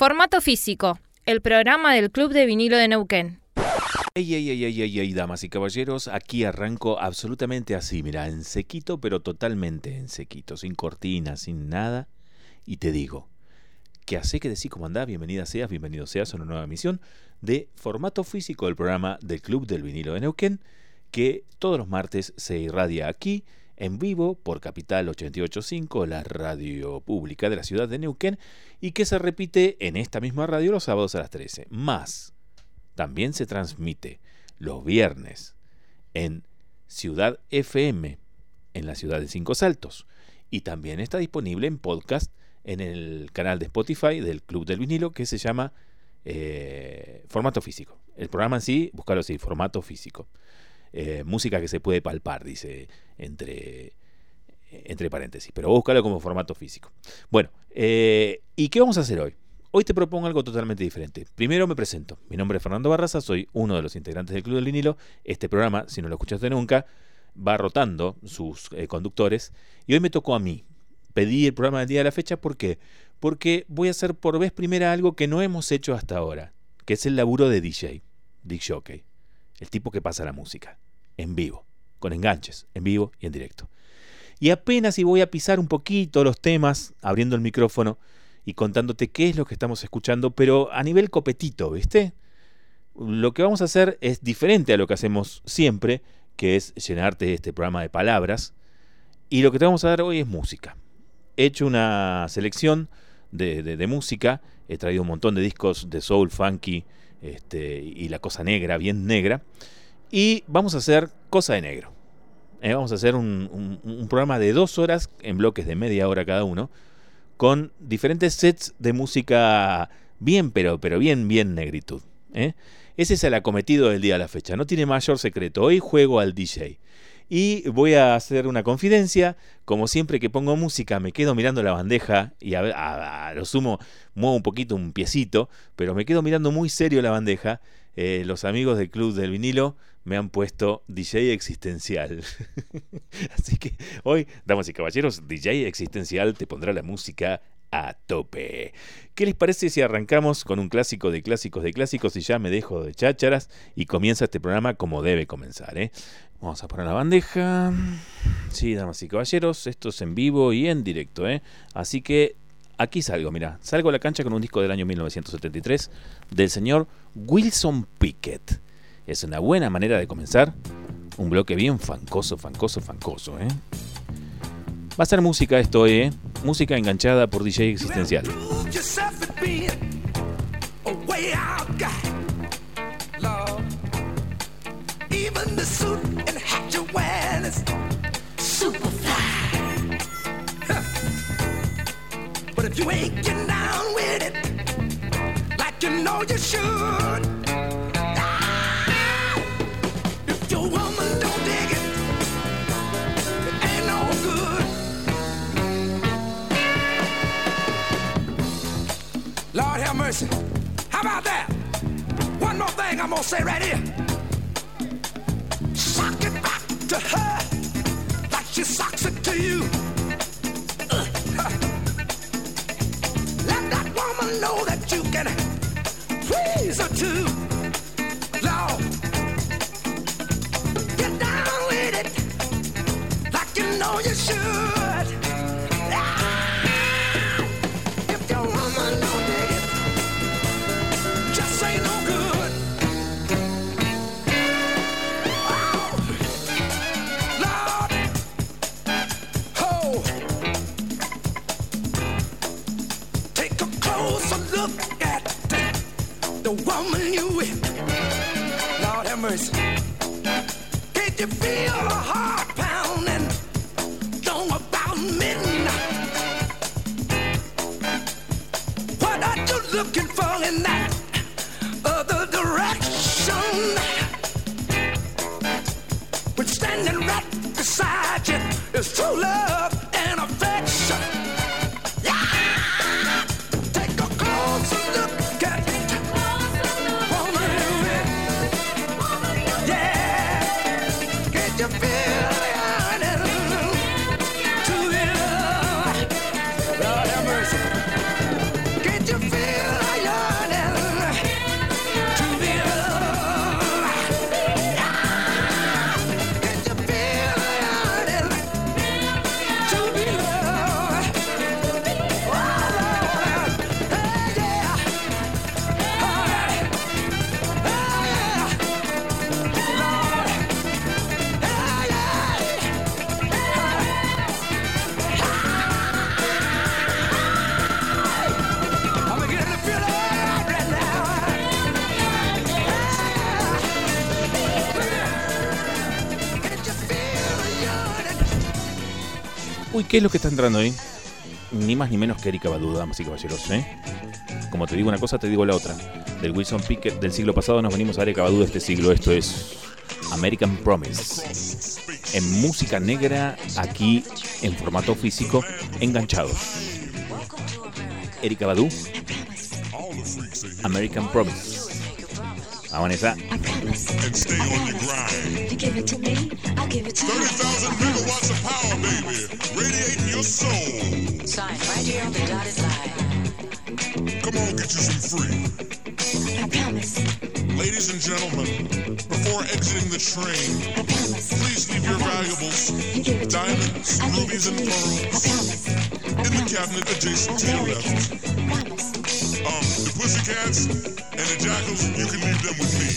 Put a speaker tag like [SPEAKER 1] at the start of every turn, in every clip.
[SPEAKER 1] Formato físico, el programa del Club de Vinilo de Neuquén.
[SPEAKER 2] Ey, ey, ey, ey, ey, damas y caballeros, aquí arranco absolutamente así, mira, en sequito, pero totalmente en sequito, sin cortina, sin nada. Y te digo, que hace que decir cómo andás, bienvenida seas, bienvenido seas a una nueva emisión de formato físico del programa del Club del Vinilo de Neuquén, que todos los martes se irradia aquí en vivo por Capital 885, la radio pública de la ciudad de Neuquén, y que se repite en esta misma radio los sábados a las 13. Más, también se transmite los viernes en Ciudad FM, en la ciudad de Cinco Saltos, y también está disponible en podcast en el canal de Spotify del Club del Vinilo que se llama eh, Formato Físico. El programa en sí, buscarlo así, Formato Físico. Eh, música que se puede palpar, dice entre, entre paréntesis, pero búscalo como formato físico. Bueno, eh, ¿y qué vamos a hacer hoy? Hoy te propongo algo totalmente diferente. Primero me presento. Mi nombre es Fernando Barraza, soy uno de los integrantes del Club del Vinilo. Este programa, si no lo escuchaste nunca, va rotando sus eh, conductores. Y hoy me tocó a mí. Pedí el programa del día de la fecha, ¿por qué? Porque voy a hacer por vez primera algo que no hemos hecho hasta ahora, que es el laburo de DJ, Dick Jockey el tipo que pasa la música, en vivo, con enganches, en vivo y en directo. Y apenas si voy a pisar un poquito los temas, abriendo el micrófono y contándote qué es lo que estamos escuchando, pero a nivel copetito, ¿viste? Lo que vamos a hacer es diferente a lo que hacemos siempre, que es llenarte este programa de palabras. Y lo que te vamos a dar hoy es música. He hecho una selección de, música, he traído un montón de discos de soul, funky, este, y la cosa negra, bien negra. Y vamos a hacer cosa de negro. Eh, vamos a hacer un, programa de dos horas en bloques de media hora cada uno, con diferentes sets de música bien, pero, pero bien, bien negritud. ¿eh? Ese es el acometido del día de la fecha. No tiene mayor secreto. Hoy juego al DJ. Y voy a hacer una confidencia. Como siempre que pongo música, me quedo mirando la bandeja y a, lo sumo muevo un poquito un piecito, pero me quedo mirando muy serio la bandeja. Eh, los amigos del Club del Vinilo me han puesto DJ existencial. Así que hoy, damas y caballeros, DJ existencial te pondrá la música a tope. ¿Qué les parece si arrancamos con un clásico de clásicos de clásicos y ya me dejo de chácharas y comienza este programa como debe comenzar? ¿eh? Vamos a poner la bandeja. Sí, damas y caballeros, esto es en vivo y en directo, ¿eh? Así que aquí salgo, mira, salgo a la cancha con un disco del año 1973 del señor Wilson Pickett. Es una buena manera de comenzar un bloque bien fancoso, fancoso, fancoso, ¿eh? Va a ser música esto, ¿eh? Música enganchada por DJ Existencial. But you ain't getting down with it, like you know you should. Ah, if your woman don't dig it, it ain't no good. Lord have mercy. How about that? One more thing I'm gonna say right here Shock it back to her you know you should. ¿Qué es lo que está entrando ahí? Ni más ni menos que Erika Badu, damas y caballeros, ¿eh? Como te digo una cosa, te digo la otra. Del Wilson Pickett del siglo pasado nos venimos a Erika Badu de este siglo. Esto es American Promise. En música negra, aquí en formato físico, enganchados. Erika Badu, American Promise. Ah, Vanessa.
[SPEAKER 3] and stay on your grind.
[SPEAKER 4] You give it to me, I'll give it to you.
[SPEAKER 3] 30,000 megawatts of power, baby, Come on, get you some free.
[SPEAKER 4] I promise,
[SPEAKER 3] Ladies and gentlemen, before exiting the train,
[SPEAKER 4] I promise.
[SPEAKER 3] please leave your valuables,
[SPEAKER 4] You give it to
[SPEAKER 3] diamonds,
[SPEAKER 4] me, I'll give it
[SPEAKER 3] rubies, and.
[SPEAKER 4] I
[SPEAKER 3] pearls
[SPEAKER 4] promise, I
[SPEAKER 3] in the cabinet adjacent to your left. Um, the pussycats and the jackals, you can leave them with me.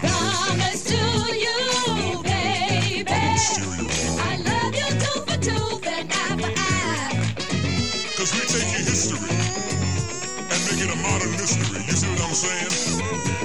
[SPEAKER 5] Promise to you, baby. I love you tooth for tooth and eye for eye.
[SPEAKER 3] Cause we take your history it a modern mystery. You see what I'm saying?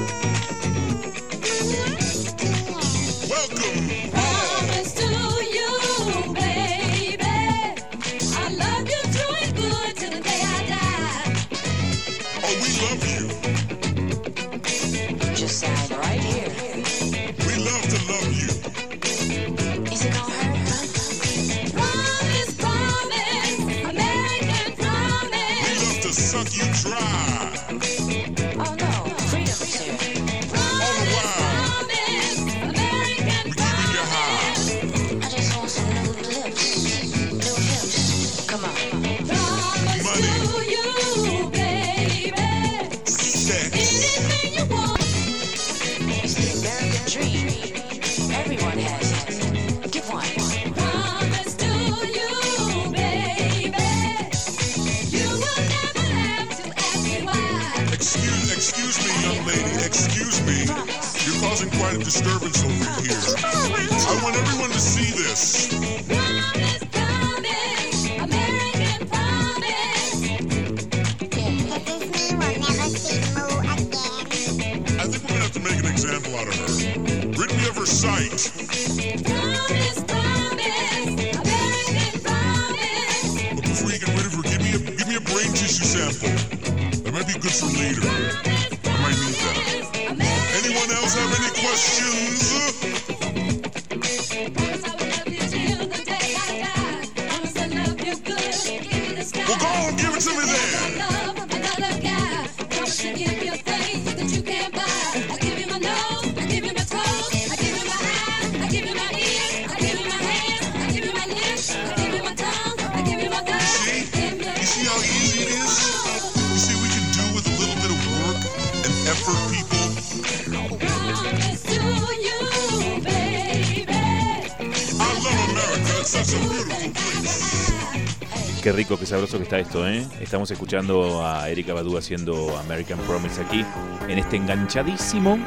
[SPEAKER 2] ¿Eh? Estamos escuchando a Erika Badu haciendo American Promise aquí, en este enganchadísimo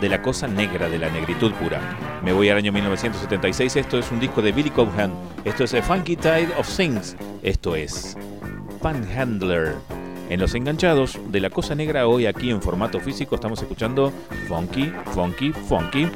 [SPEAKER 2] de la cosa negra, de la negritud pura. Me voy al año 1976, esto es un disco de Billy Cobham, esto es A Funky Tide of Things, esto es Panhandler. En los enganchados de la cosa negra hoy aquí en formato físico estamos escuchando Funky, Funky, Funky.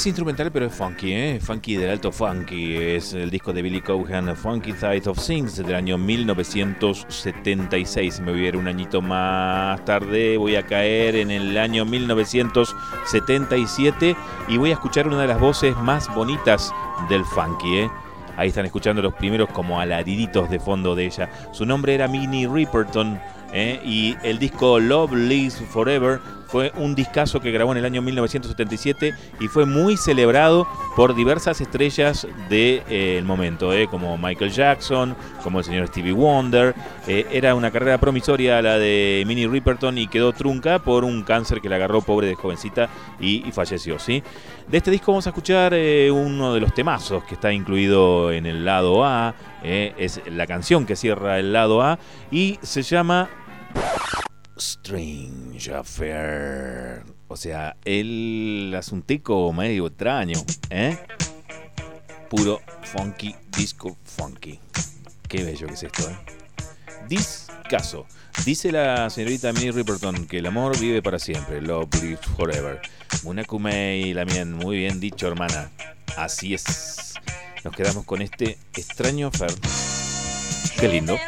[SPEAKER 3] Es instrumental, pero es funky, ¿eh? Funky del alto funky. Es el disco de Billy Cohan, Funky Side of Things, del año 1976. Me voy a ir un añito más tarde. Voy a caer en el año 1977 y voy a escuchar una de las voces más bonitas del funky, ¿eh? Ahí están escuchando los primeros como alariditos de fondo de ella. Su nombre era Minnie Riperton. ¿eh? Y el disco Love Lives Forever fue un discazo que grabó en el año 1977 y fue muy celebrado por diversas estrellas del de, eh, momento, ¿eh? como Michael Jackson, como el señor Stevie Wonder. Eh, era una carrera promisoria la de Minnie Riperton y quedó trunca por un cáncer que la agarró pobre de jovencita y, y falleció. ¿sí? De este disco vamos a escuchar uno de los temazos que está incluido en el lado A. es la canción que cierra el lado A y se llama Strange Affair. O sea, el asuntico medio extraño, ¿eh? Puro funky, disco funky. Qué bello que es esto, ¿eh? Discaso. Dice la señorita Minnie Riperton que el amor vive para siempre. Love lives forever. Munakumei Lamien, muy bien dicho, hermana. Así es. Nos quedamos con este extraño affair. Qué lindo.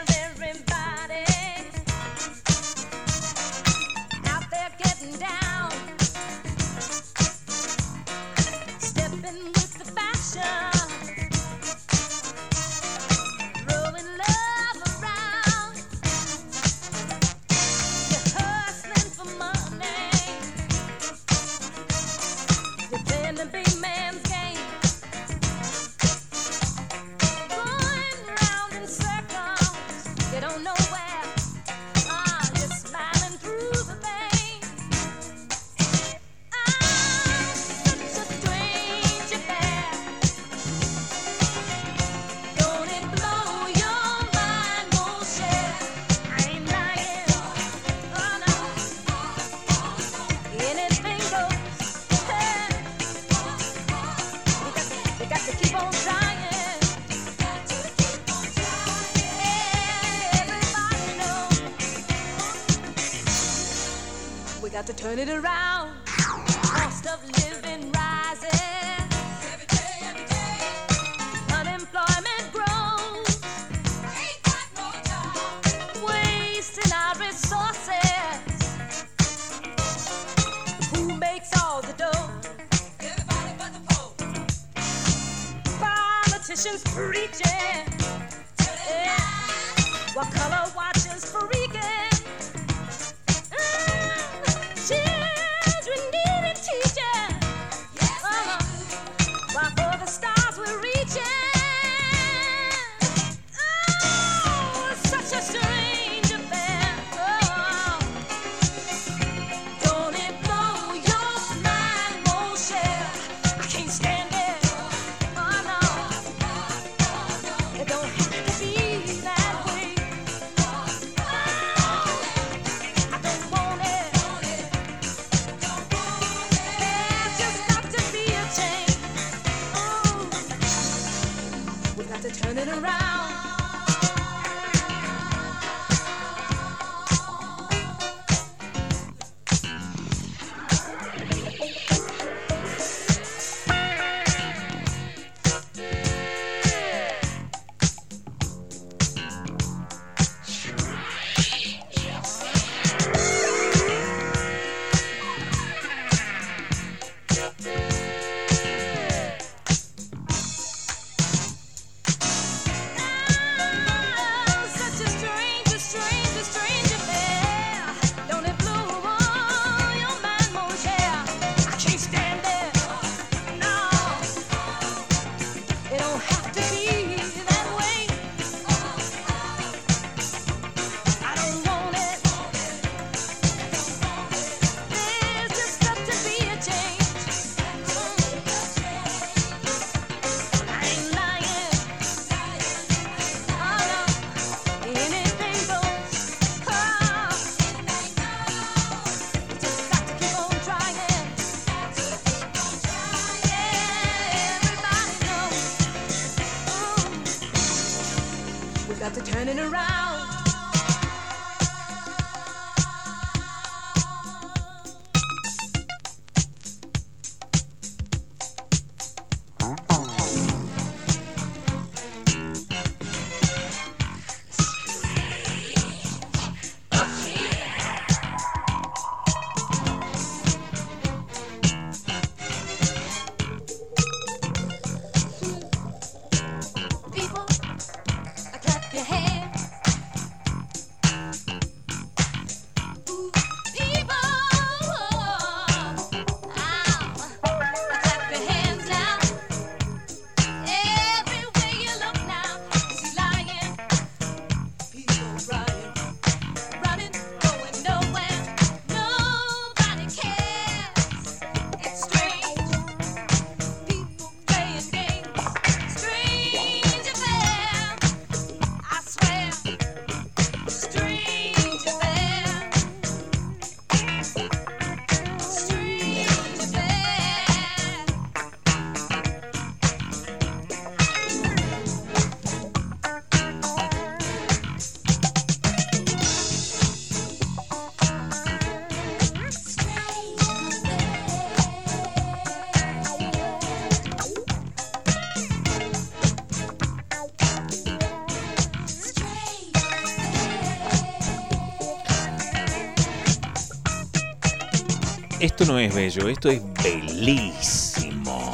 [SPEAKER 2] Esto no es bello, esto es bellísimo.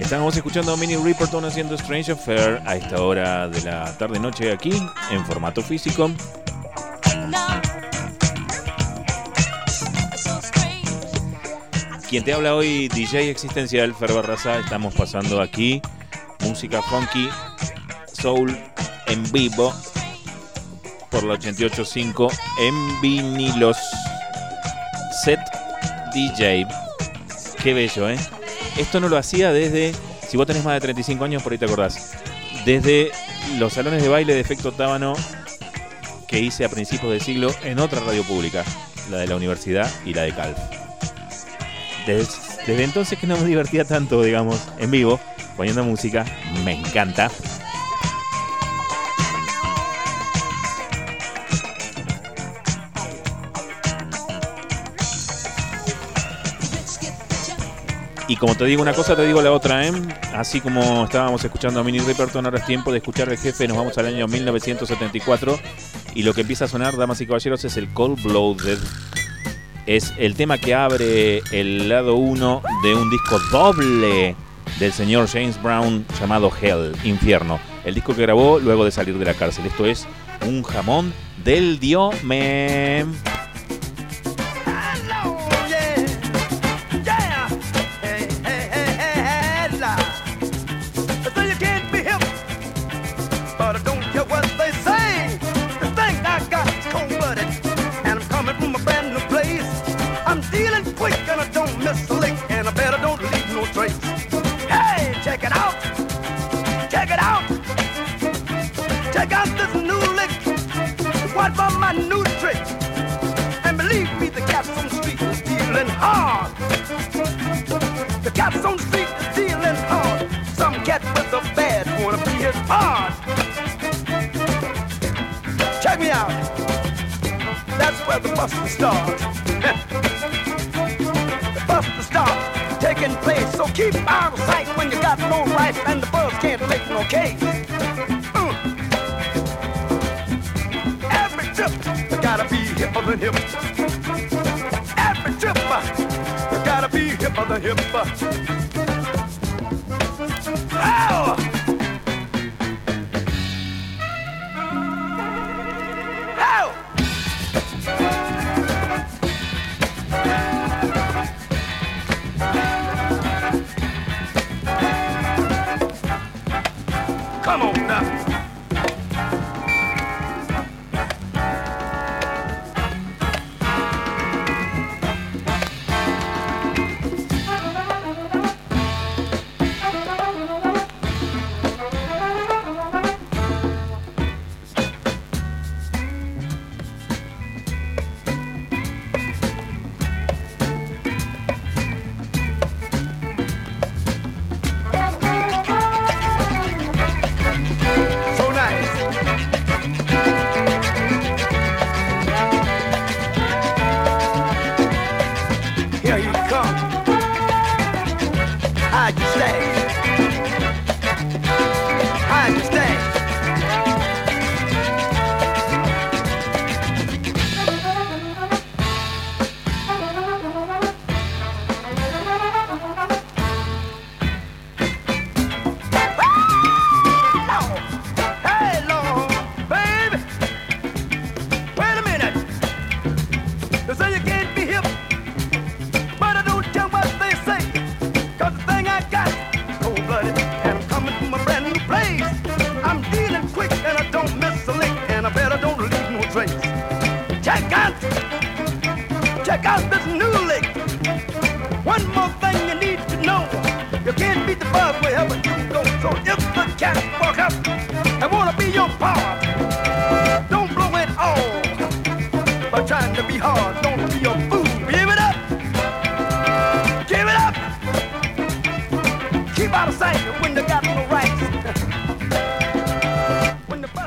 [SPEAKER 2] Estamos escuchando a Mini Riperton haciendo Strange Affair a esta hora de la tarde-noche aquí en formato físico. Quien te habla hoy, DJ Existencial, Fer Barraza. Estamos pasando aquí música funky, soul en vivo por la 88.5 en vinilos. DJ. Qué bello, ¿eh? Esto no lo hacía desde, si vos tenés más de 35 años, por ahí te acordás, desde los salones de baile de efecto tábano que hice a principios del siglo en otra radio pública, la de la universidad y la de Calf. Desde, desde entonces que no me divertía tanto, digamos, en vivo, poniendo música, me encanta. Y como te digo una cosa, te digo la otra, ¿eh? Así como estábamos escuchando a Mini Riperton, ahora es tiempo de escuchar al jefe. Nos vamos al año 1974. Y lo que empieza a sonar, damas y caballeros, es el Cold Blooded. Es el tema que abre el lado 1 de un disco doble del señor James Brown llamado Hell, Infierno. El disco que grabó luego de salir de la cárcel. Esto es un jamón del Diome.
[SPEAKER 6] What about my new trick? And believe me, the cats on the street is dealing hard. The cats on the street is dealing hard. Some cat with a bad wanna be his hard. Check me out. That's where the busting starts. the busting starts taking place. So keep out of sight when you got no right and the buzz can't make no case. hip of the hip. Every trip gotta be hipper than the hip.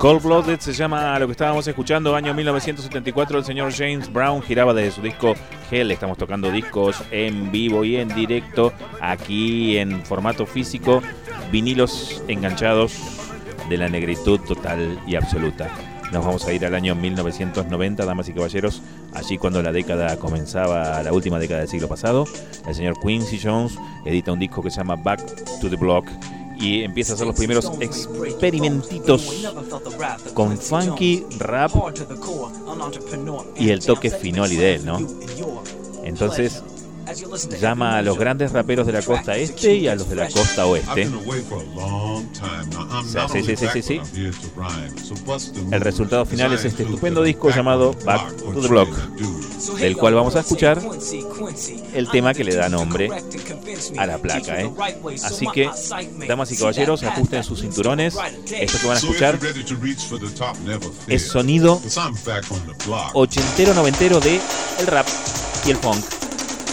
[SPEAKER 2] Cold se llama lo que estábamos escuchando, año 1974. El señor James Brown giraba desde su disco Hell. Estamos tocando discos en vivo y en directo, aquí en formato físico, vinilos enganchados de la negritud total y absoluta. Nos vamos a ir al año 1990, damas y caballeros, allí cuando la década comenzaba, la última década del siglo pasado. El señor Quincy Jones edita un disco que se llama Back to the Block y empieza a hacer los primeros experimentitos con funky, rap y el toque finoli de él, ¿no? Entonces llama a los grandes raperos de la costa este y a los de la costa oeste. Sí, sí, sí, sí, sí, El resultado final es este estupendo disco llamado
[SPEAKER 3] back
[SPEAKER 2] to the Block, del cual vamos a escuchar el tema que le da nombre a la placa. ¿eh? Así que, damas y caballeros, ajusten sus cinturones. Esto que van a escuchar es sonido
[SPEAKER 3] 'Cause I'm back on the block.
[SPEAKER 2] ochentero noventero de el rap y el funk.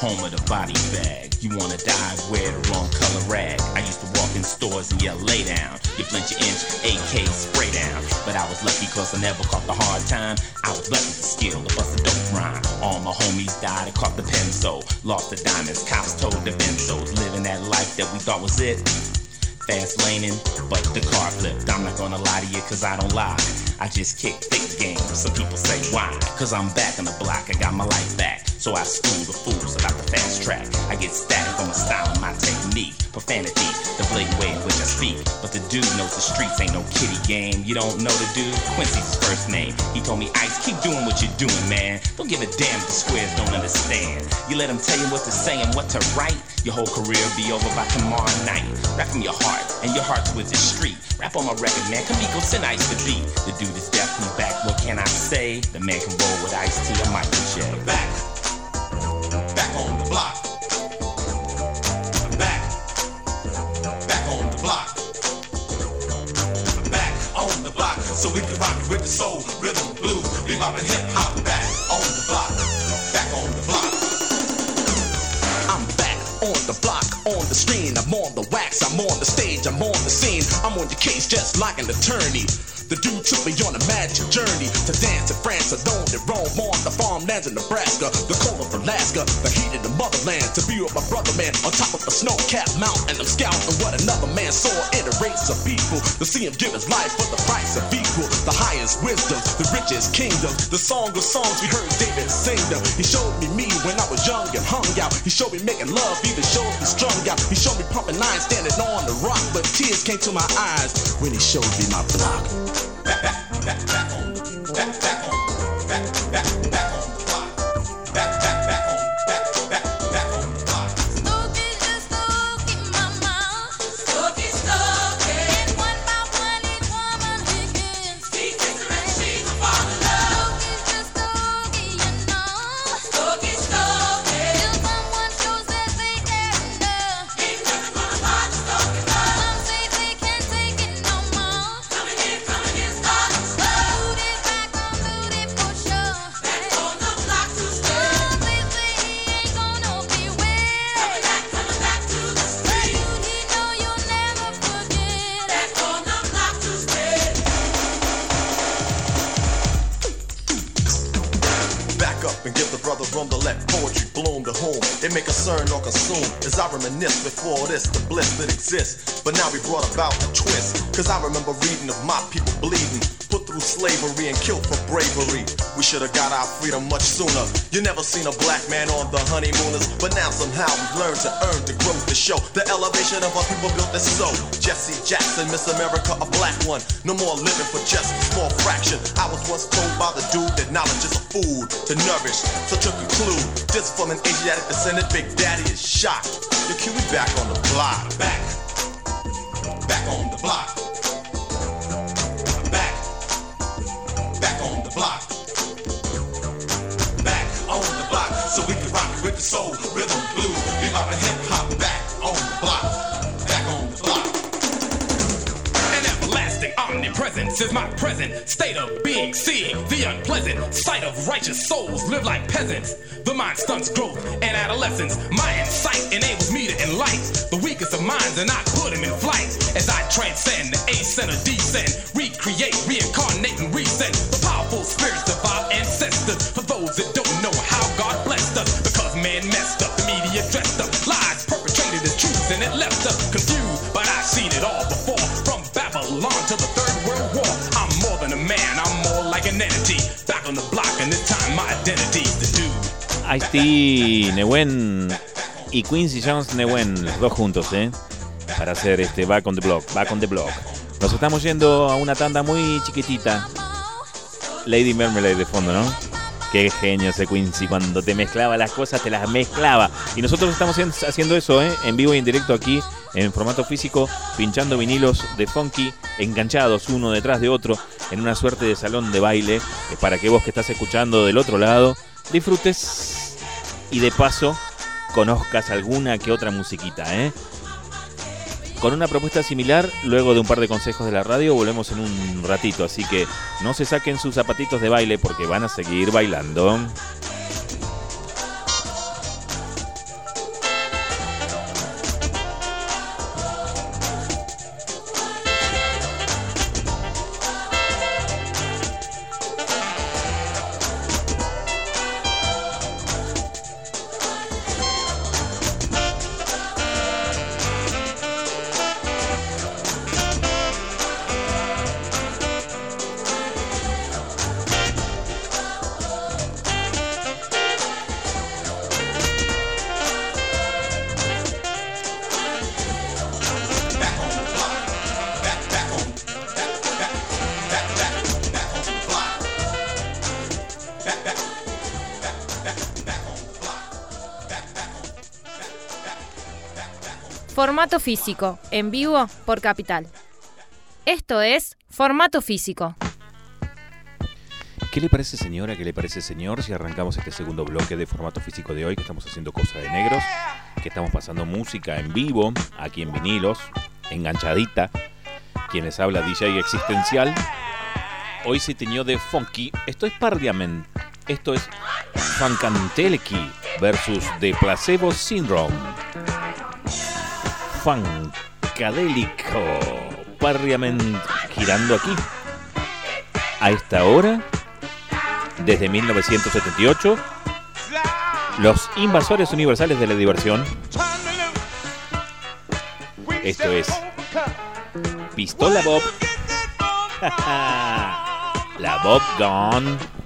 [SPEAKER 7] home of the body bag. You wanna die, wear the wrong color rag. I used to walk in stores and yell, lay down. You flinch your inch, AK spray down. But I was lucky cause I never caught the hard time. I was blessed with the skill to bust a dope rhyme. All my homies died I caught the penso. Lost the diamonds, cops told the benzos. Living that life that we thought was it fast laning, but the car flipped. I'm not gonna lie to you, cause I don't lie. I just kick thick game. Some people say why? Cause I'm back on the block, I got my life back. So I school the fools about the fast track. I get static on my style my technique. Profanity, the blatant way in which I speak. But the dude knows the streets ain't no kiddie game. You don't know the dude? Quincy's first name. He told me, Ice, keep doing what you're doing, man. Don't give a damn if the squares don't understand. You let them tell you what to say and what to write. Your whole career be over by tomorrow night. Rap from your heart, and your heart's with the street. Rap on my record, man. Kamiko send Ice to beat. The dude is definitely back. What can I say? The man can roll with Ice T. I might J.
[SPEAKER 3] Back. Back on the block. Back. Back on the block. Back on the block. So we can rock with the soul, rhythm, blues, bebop and hip hop. Back on the block. Back on the block.
[SPEAKER 8] I'm back on the block, on the screen. I'm on the wax, I'm on the stage, I'm on the scene. I'm on your case just like an attorney. The dude took me on a magic journey to dance in France alone and roam on the farmlands in Nebraska, the cold of Alaska, the heat of the motherland. To be with my brother man on top of a snow-capped mountain. I'm scouting what another man saw in a race of people. To see him give his life for the price of equal, the highest wisdom, the richest kingdom. The song of songs we heard David sing them. He showed me me when I was young and hung out. He showed me making love, even showed me strung out. He showed me pumping iron, standing on the rock, but tears came to my eyes when he showed me my block.
[SPEAKER 3] Back, back, back, back back, back on
[SPEAKER 9] concern or consume. As I reminisce before this, the bliss that exists. But now we brought about a twist. Cause I remember reading of my people bleeding, through slavery and killed for bravery. We should have got our freedom much sooner. You never seen a black man on the honeymooners, but now somehow we've learned to earn the growth to show the elevation of our people built this so. Jesse Jackson, Miss America, a black one. No more living for just a small fraction. I was once told by the dude that knowledge is a food to nourish. So to conclude, this from an Asiatic descendant, Big Daddy is shot. The Q we back on the block.
[SPEAKER 3] Back, back on the block. So we can rock with the soul, rhythm, blues, bebop and hip hop. Back on the block, back on the block.
[SPEAKER 8] An everlasting omnipresence.
[SPEAKER 7] Is my present state of being, seeing the unpleasant sight of righteous souls live like peasants. The mind stunts growth and adolescence. My insight enables me to enlighten the weakest of minds and I put them in flight as I transcend the ascend or descend, recreate, reincarnate, and
[SPEAKER 2] Ice-T, Newen y Quincy Jones Newen, los dos juntos, ¿eh? Para hacer este Back on the Block, Back on the Block. Nos estamos yendo a una tanda muy chiquitita. Lady Marmalade de fondo, ¿no? Qué genio ese Quincy, cuando te mezclaba las cosas, te las mezclaba. Y nosotros estamos haci- haciendo eso, ¿eh? En vivo y en directo aquí, en formato físico, pinchando vinilos de funky, enganchados uno detrás de otro, en una suerte de salón de baile, eh, para que vos que estás escuchando del otro lado, disfrutes y de paso conozcas alguna que otra musiquita, ¿eh? Con una propuesta similar, luego de un par de consejos de la radio, volvemos en un ratito, así que no se saquen sus zapatitos de baile porque van a seguir bailando.
[SPEAKER 1] Formato físico, en vivo por Capital. Esto es Formato físico.
[SPEAKER 2] ¿Qué le parece señora? ¿Qué le parece señor? Si arrancamos este segundo bloque de formato físico de hoy, que estamos haciendo cosas de negros, que estamos pasando música en vivo, aquí en vinilos, enganchadita. Quien les habla DJ Existencial. Hoy se teñió de funky. Esto es Parliament. Esto es Funkanteleki versus The Placebo Syndrome. Funkadélico. Parliament girando aquí. A esta hora, desde 1978, los invasores universales de la diversión. Esto es Pistola Bob. la Bob Gone.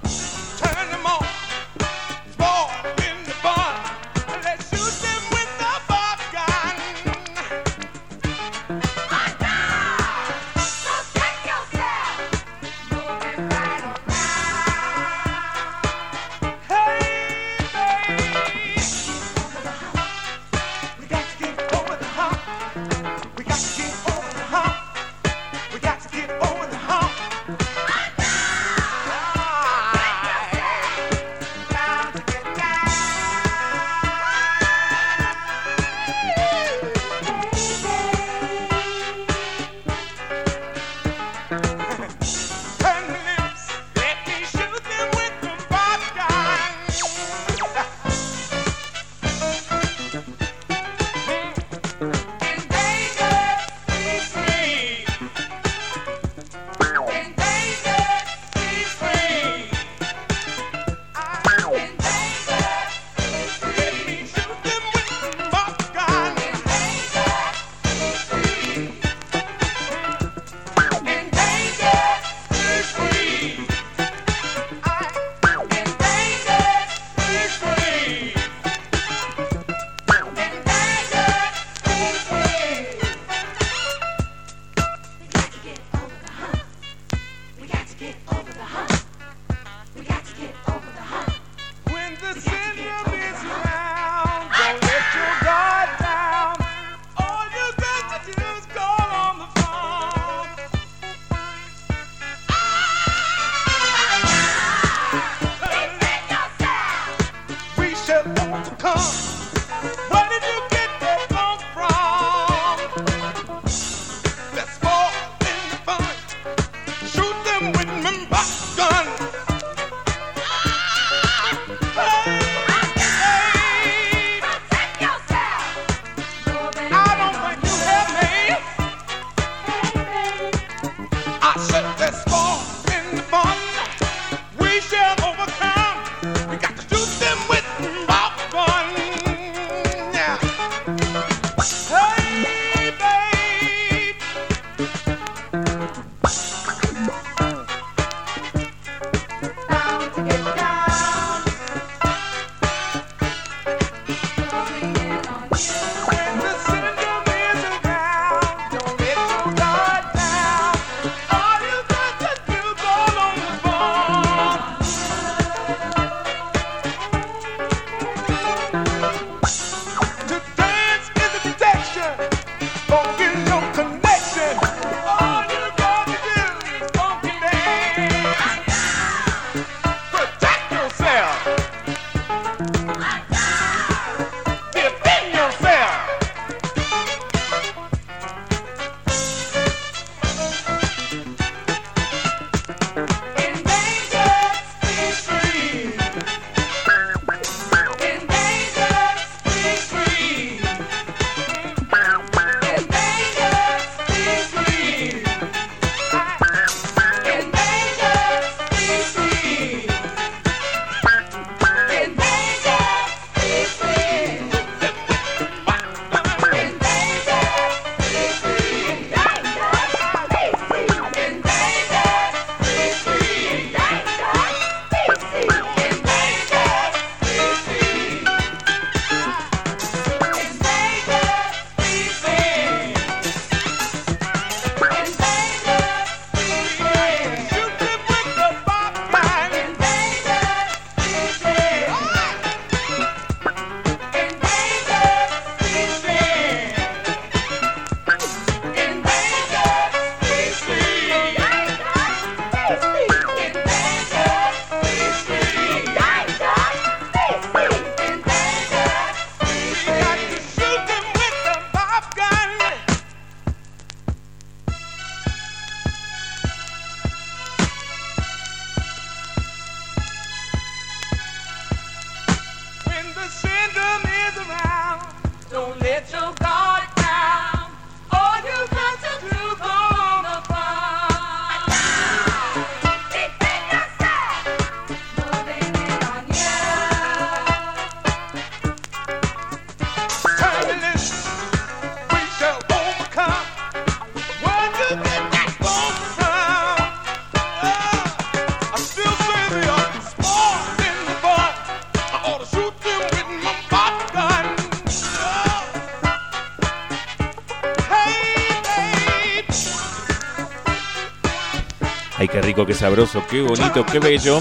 [SPEAKER 2] Sabroso, qué bonito, qué bello.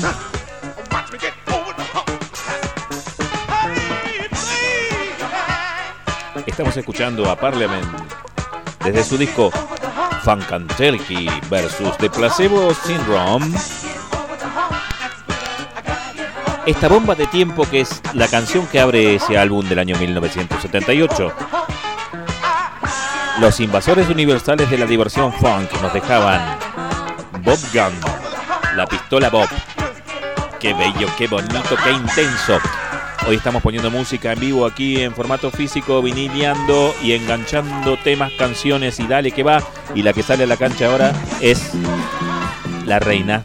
[SPEAKER 2] Estamos escuchando a Parliament desde su disco Funkantelki versus The Placebo Syndrome. Esta bomba de tiempo que es la canción que abre ese álbum del año 1978. Los invasores universales de la diversión funk nos dejaban Bob Gun, la pistola Bob. Qué bello, qué bonito, qué intenso. Hoy estamos poniendo música en vivo aquí en formato físico, vinileando y enganchando temas, canciones y dale que va. Y la que sale a la cancha ahora es la reina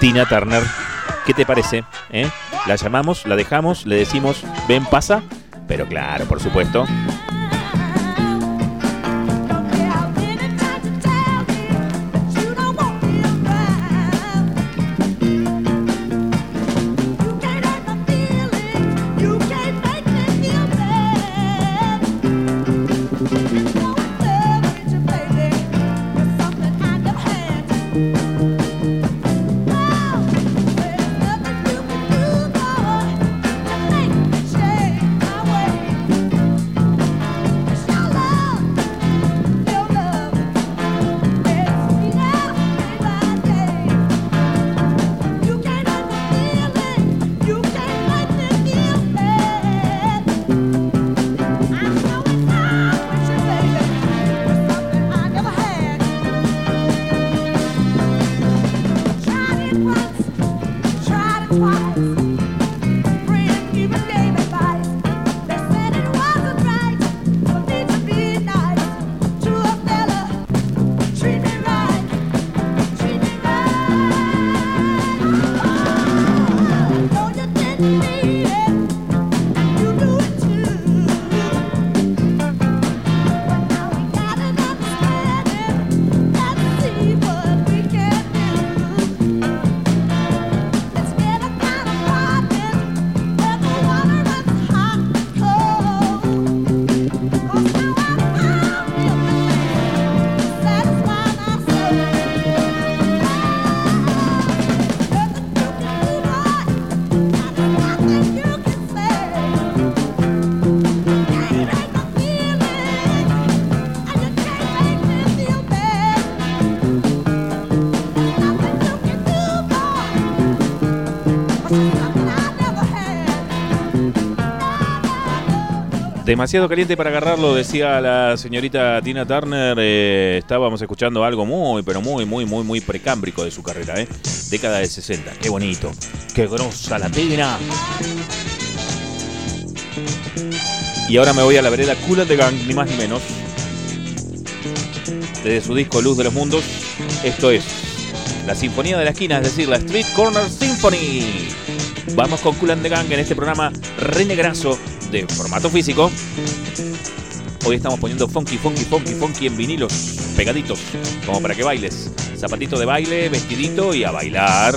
[SPEAKER 2] Tina Turner. ¿Qué te parece? eh? La llamamos, la dejamos, le decimos, ven, pasa. Pero claro, por supuesto. Demasiado caliente para agarrarlo, decía la señorita Tina Turner. Eh, estábamos escuchando algo muy, pero muy, muy, muy, muy precámbrico de su carrera, ¿eh? Década de 60. Qué bonito. Qué grosa la Tina. Y ahora me voy a la vereda Cool the Gang, ni más ni menos. Desde su disco Luz de los Mundos, esto es la Sinfonía de la Esquina, es decir, la Street Corner Symphony. Vamos con Cool the Gang en este programa renegrazo de formato físico. Hoy estamos poniendo funky, funky, funky, funky en vinilos pegaditos, como para que bailes. Zapatito de baile, vestidito y a bailar.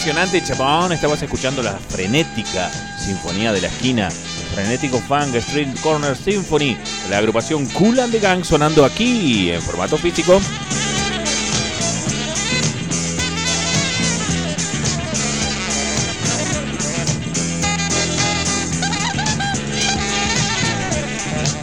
[SPEAKER 2] Impresionante, chabón. Estabas escuchando la frenética Sinfonía de la Esquina, frenético Funk Street Corner Symphony, la agrupación Cool and the Gang sonando aquí en formato físico.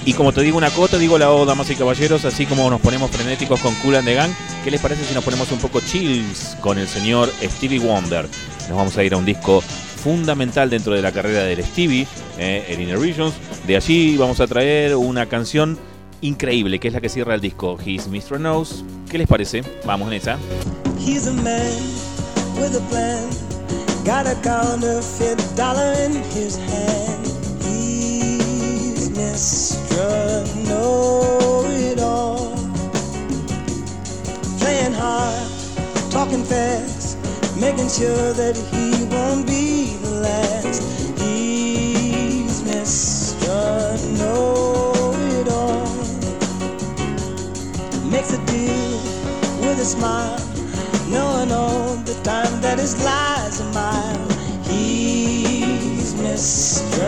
[SPEAKER 2] Y como te digo una cosa, digo la O, damas y caballeros, así como nos ponemos frenéticos con Cool and the Gang, ¿qué les parece si nos ponemos un poco chills con el señor Stevie Wonder? Nos vamos a ir a un disco fundamental dentro de la carrera del Stevie, eh, el Inner Visions. De allí vamos a traer una canción increíble, que es la que cierra el disco, His Mr. Knows. ¿Qué les parece? Vamos en esa.
[SPEAKER 10] He's a man with a plan. Got a dollar in his hand. He's talking fast, making sure that he won't be the last. He's Mr. Know It All. Makes a deal with a smile, knowing all the time that his lies a mile. He's Mr.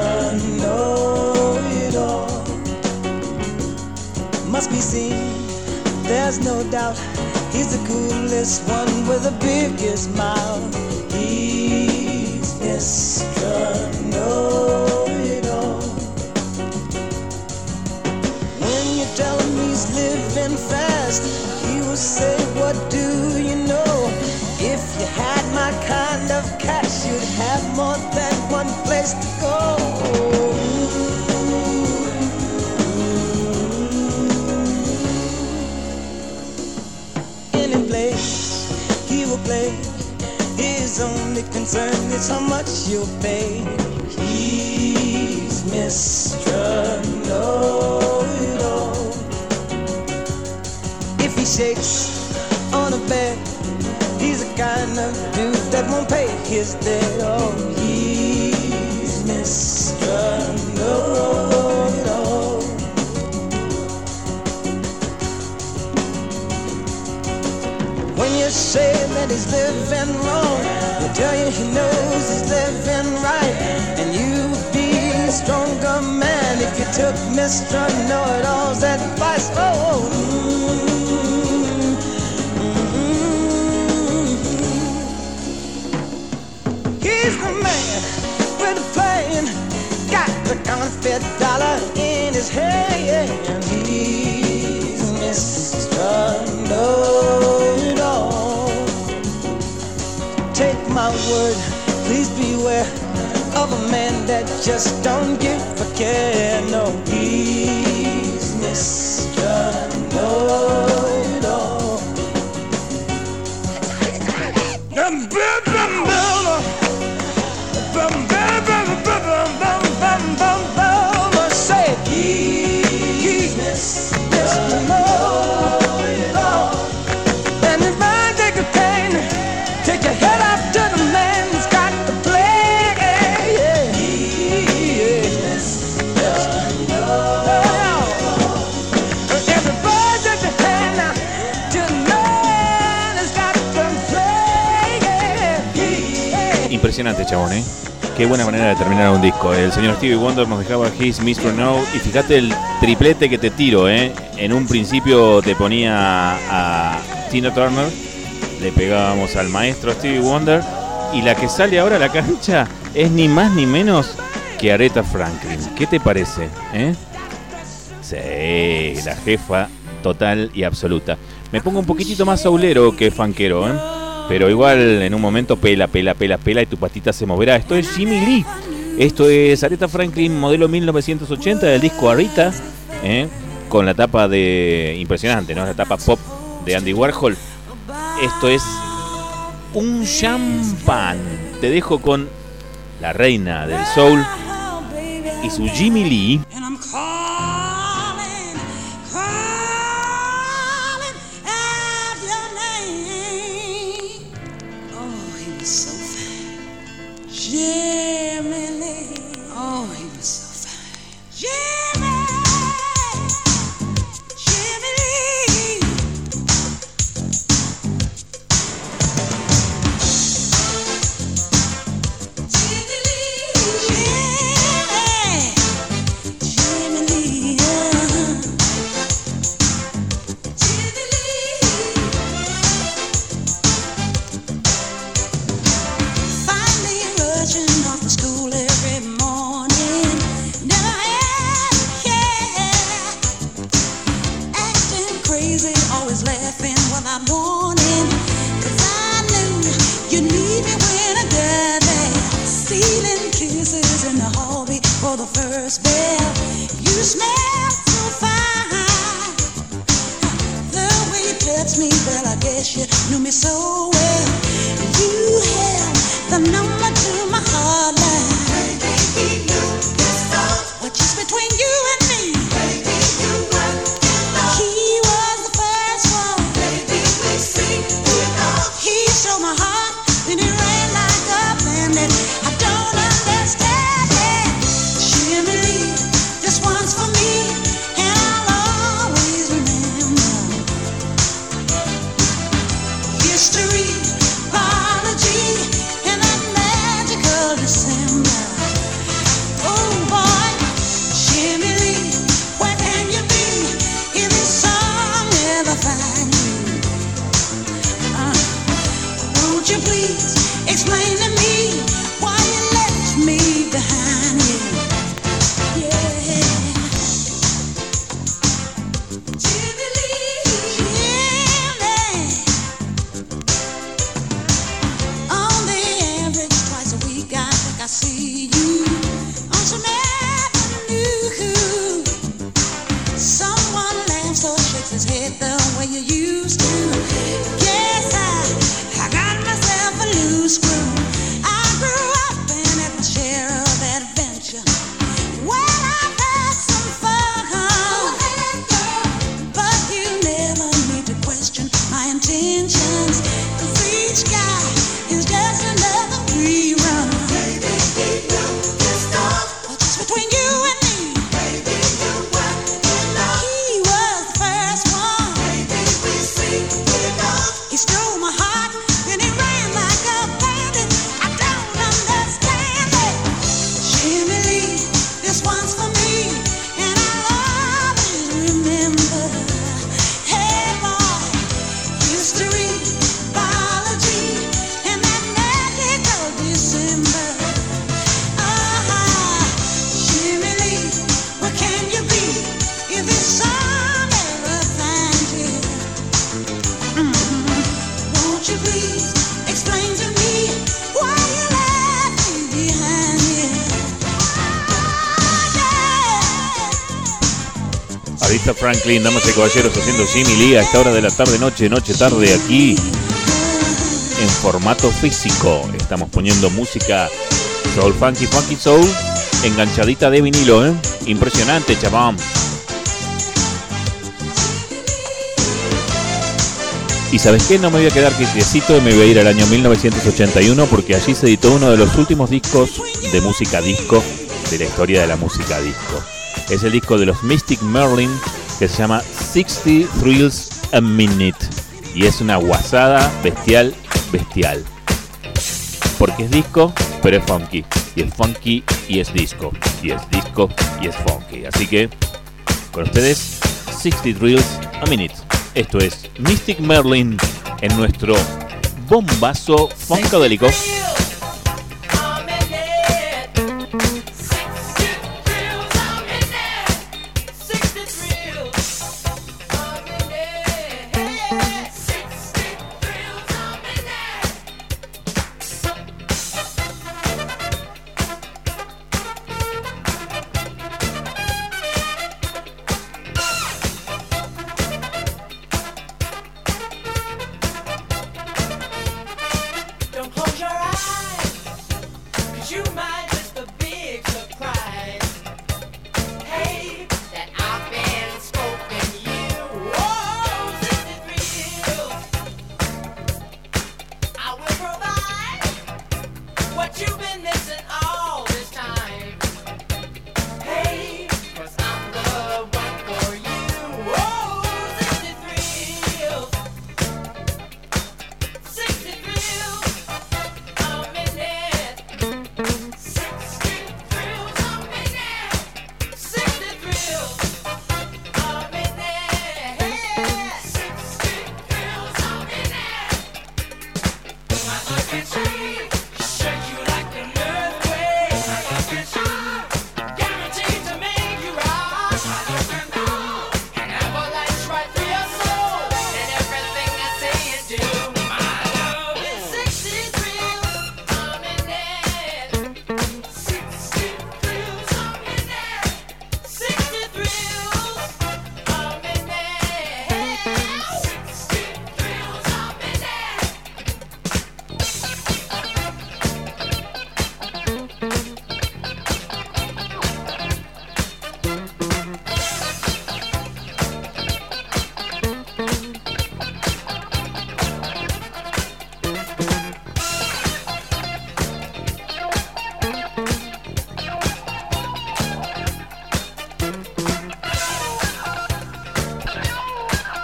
[SPEAKER 10] Know It All. Must be seen, there's no doubt. He's the coolest one with the biggest mouth. He's Mr. Know It All. When you tell him he's living fast, he will say, What do you know? If you had my kind of cash, you'd have more than one place to go. You'll pay. He's Mr. Know-it-all. If he shakes on a bed, he's the kind of dude that won't pay his debt. Oh, he's Mr. Know-it-all. When you say that he's living wrong, he'll tell you he knows he's living right. And you'd be a stronger man if you took Mr. Know-it-all's advice. Oh, mm, mm. he's the man with the plan. Got the counterfeit dollar in his hand. He's Mr. Know-it-all. My word, please beware of a man that just don't give a care. No, he's Mr. Know-it-all.
[SPEAKER 2] Impresionante, chabón, ¿eh? Qué buena manera de terminar un disco. El señor Stevie Wonder nos dejaba His Mr. No. Y fíjate el triplete que te tiro, ¿eh? En un principio te ponía a Tina Turner, le pegábamos al maestro Stevie Wonder. Y la que sale ahora a la cancha es ni más ni menos que Aretha Franklin. ¿Qué te parece? ¿Eh? Sí, la jefa total y absoluta. Me pongo un poquitito más saulero que fanquero, ¿eh? Pero igual en un momento pela, pela, pela, pela y tu patita se moverá. Esto es Jimmy Lee. Esto es Aretha Franklin, modelo 1980 del disco Arita, ¿eh? con la tapa de. impresionante, ¿no? La tapa pop de Andy Warhol. Esto es un champán. Te dejo con la reina del soul y su Jimmy Lee.
[SPEAKER 5] so
[SPEAKER 2] Franklin, damas y caballeros, haciendo Lee a esta hora de la tarde, noche, noche, tarde, aquí en formato físico. Estamos poniendo música soul, funky, funky soul, enganchadita de vinilo, ¿eh? Impresionante, chabón. Y sabes qué, no me voy a quedar quietecito y me voy a ir al año 1981 porque allí se editó uno de los últimos discos de música disco de la historia de la música disco. Es el disco de los Mystic Merlin que se llama 60 Thrills a Minute. Y es una guasada bestial, bestial. Porque es disco, pero es funky. Y es funky y es disco. Y es disco y es funky. Así que, con ustedes, 60 Thrills a Minute. Esto es Mystic Merlin en nuestro bombazo funkadélico.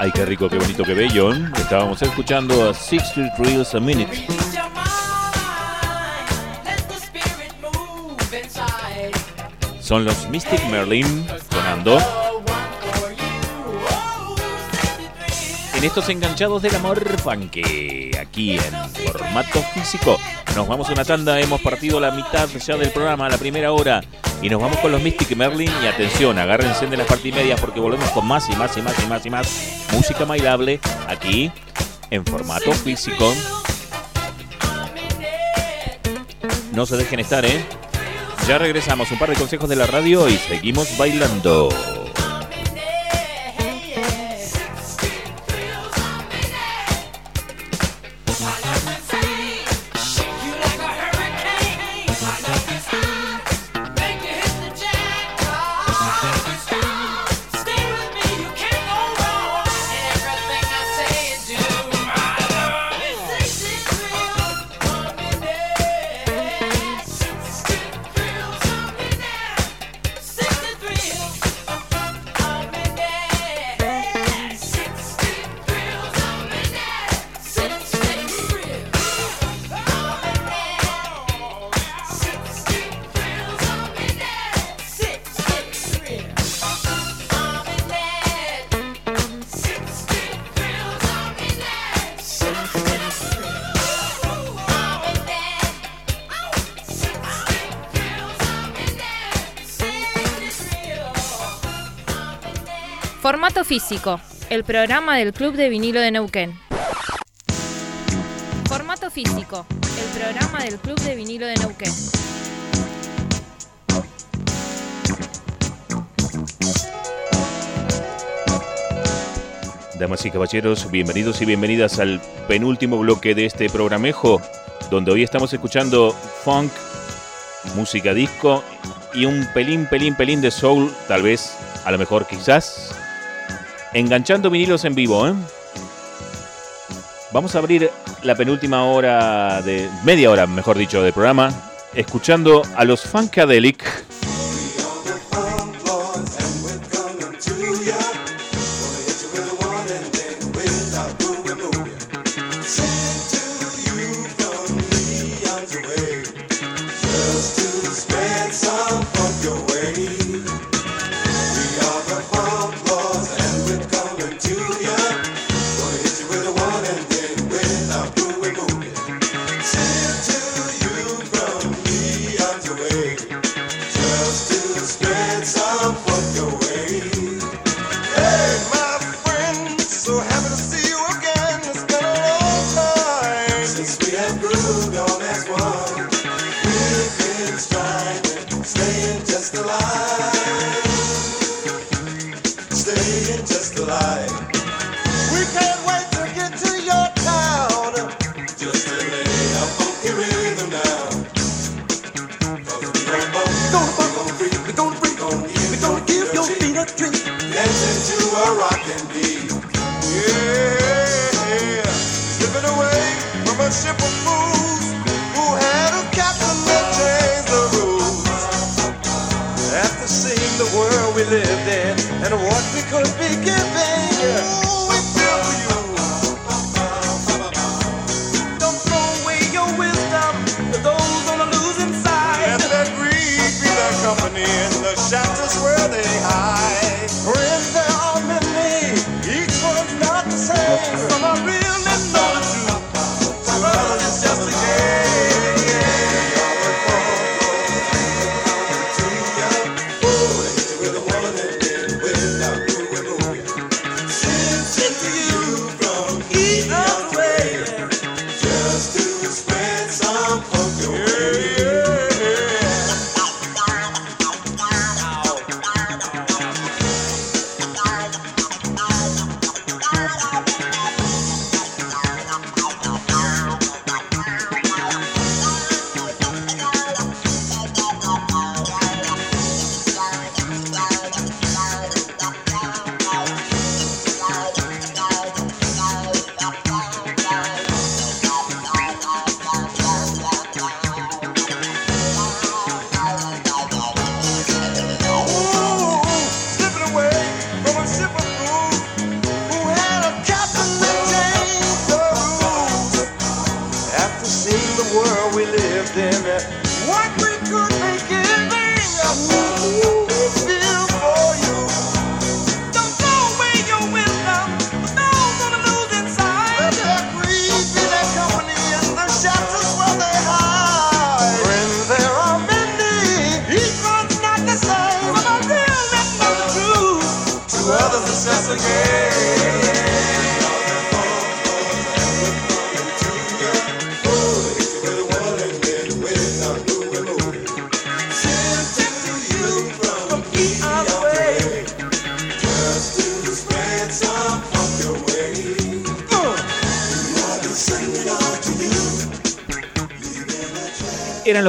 [SPEAKER 2] Ay, qué rico, qué bonito, qué bello. ¿eh? Estábamos escuchando a 60 Reels a Minute. Son los Mystic Merlin sonando estos enganchados del amor funky. Aquí en formato físico. Nos vamos a una tanda, hemos partido la mitad ya del programa, la primera hora. Y nos vamos con los Mystic Merlin. Y atención, agárrense de las partimedias porque volvemos con más y más y más y más y más música bailable aquí en formato físico. No se dejen estar, ¿eh? Ya regresamos, un par de consejos de la radio y seguimos bailando.
[SPEAKER 1] Físico, el programa del Club de Vinilo de Neuquén. Formato físico, el programa del Club de Vinilo de Neuquén.
[SPEAKER 11] Damas y caballeros, bienvenidos y bienvenidas al penúltimo bloque de este programejo, donde hoy estamos escuchando funk, música disco y un pelín, pelín, pelín de soul, tal vez, a lo mejor quizás, enganchando vinilos en vivo. ¿eh? Vamos a abrir la penúltima hora de, media hora, mejor dicho, del programa, escuchando a los Funkadelic.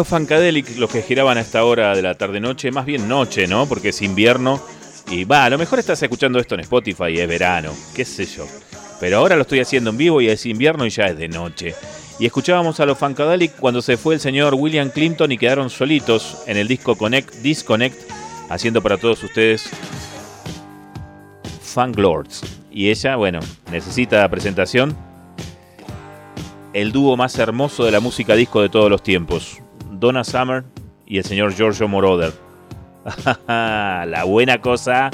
[SPEAKER 11] Funkadelic los que giraban a esta hora de la tarde-noche, más bien noche, ¿no? Porque es invierno. Y va, a lo mejor estás escuchando esto en Spotify es verano, qué sé yo. Pero ahora lo estoy haciendo en vivo y es invierno y ya es de noche. Y escuchábamos a los Funkadelic cuando se fue el señor William Clinton y quedaron solitos en el disco Connect, Disconnect, haciendo para todos ustedes Funk Lords. Y ella, bueno, necesita presentación. El dúo más hermoso de la música disco de todos los tiempos. Donna Summer y el señor Giorgio Moroder. la buena cosa.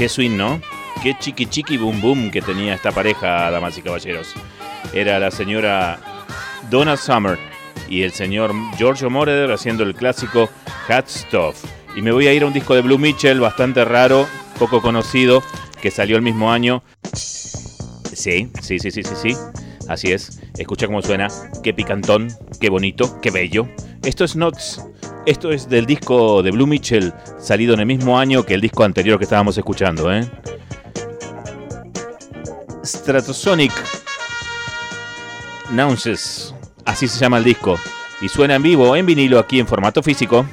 [SPEAKER 2] Qué swing, ¿no? Qué chiqui chiqui boom boom que tenía esta pareja, damas y caballeros. Era la señora Donna Summer y el señor Giorgio Moroder haciendo el clásico Hot Stuff. Y me voy a ir a un disco de Blue Mitchell bastante raro, poco conocido, que salió el mismo año. Sí, sí, sí, sí, sí, sí. Así es. Escucha cómo suena. Qué picantón, qué bonito, qué bello. Esto es Notes. Esto es del disco de Blue Mitchell, salido en el mismo año que el disco anterior que estábamos escuchando, ¿eh? Stratosonic Nuances, así se llama el disco. Y suena en vivo, en vinilo, aquí en formato físico.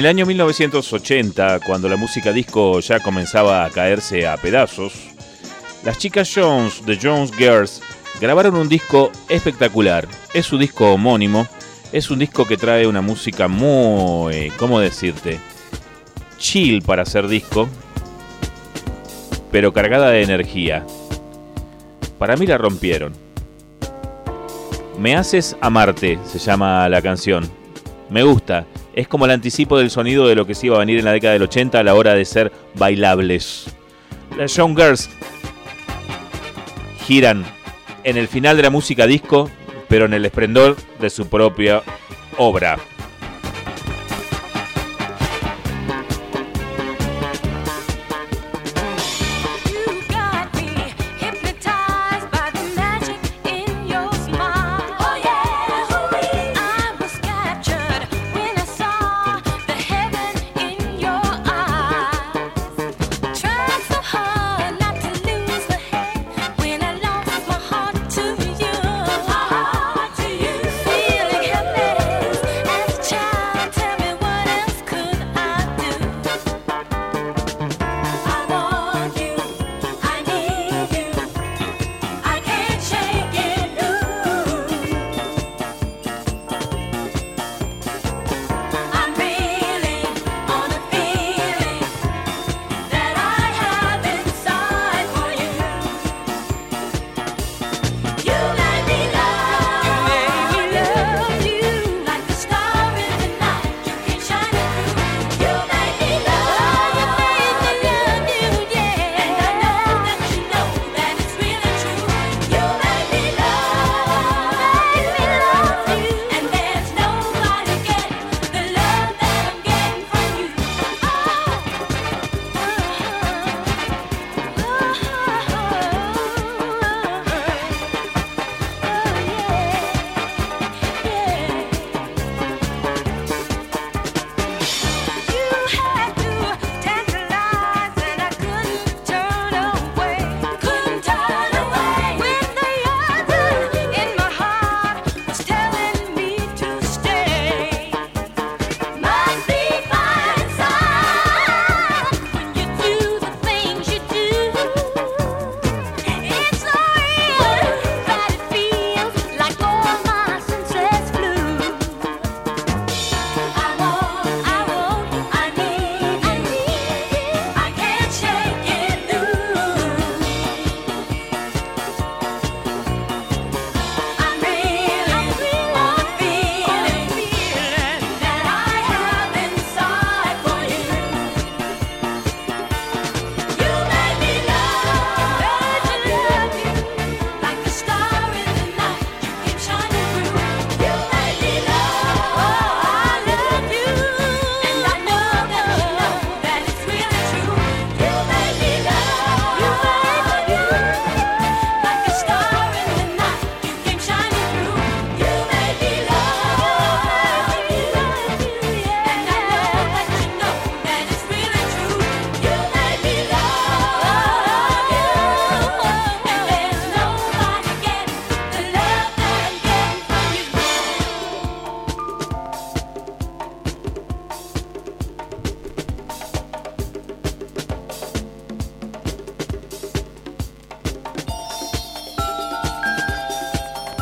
[SPEAKER 2] El año 1980, cuando la música disco ya comenzaba a caerse a pedazos, las chicas Jones de Jones Girls grabaron un disco espectacular. Es su disco homónimo, es un disco que trae una música muy, ¿cómo decirte? Chill para hacer disco, pero cargada de energía. Para mí la rompieron. Me haces amarte, se llama la canción. Me gusta, es como el anticipo del sonido de lo que se iba a venir en la década del 80 a la hora de ser bailables. Las Young Girls giran en el final de la música disco, pero en el esplendor de su propia obra.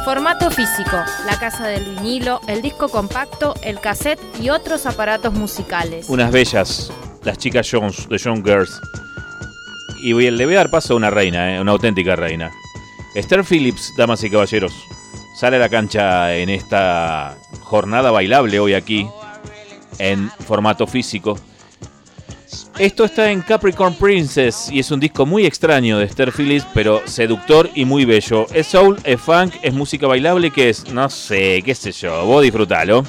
[SPEAKER 1] Formato físico, la casa del vinilo, el disco compacto, el cassette y otros aparatos musicales.
[SPEAKER 12] Unas bellas, las chicas Jones, de John Girls. Y le voy a dar paso a una reina, eh, una auténtica reina. Esther Phillips, damas y caballeros, sale a la cancha en esta jornada bailable hoy aquí, en formato físico. Esto está en Capricorn Princess y es un disco muy extraño de Esther Phillips, pero seductor y muy bello. Es soul, es funk, es música bailable, que es, no sé, qué sé yo, vos disfrutalo.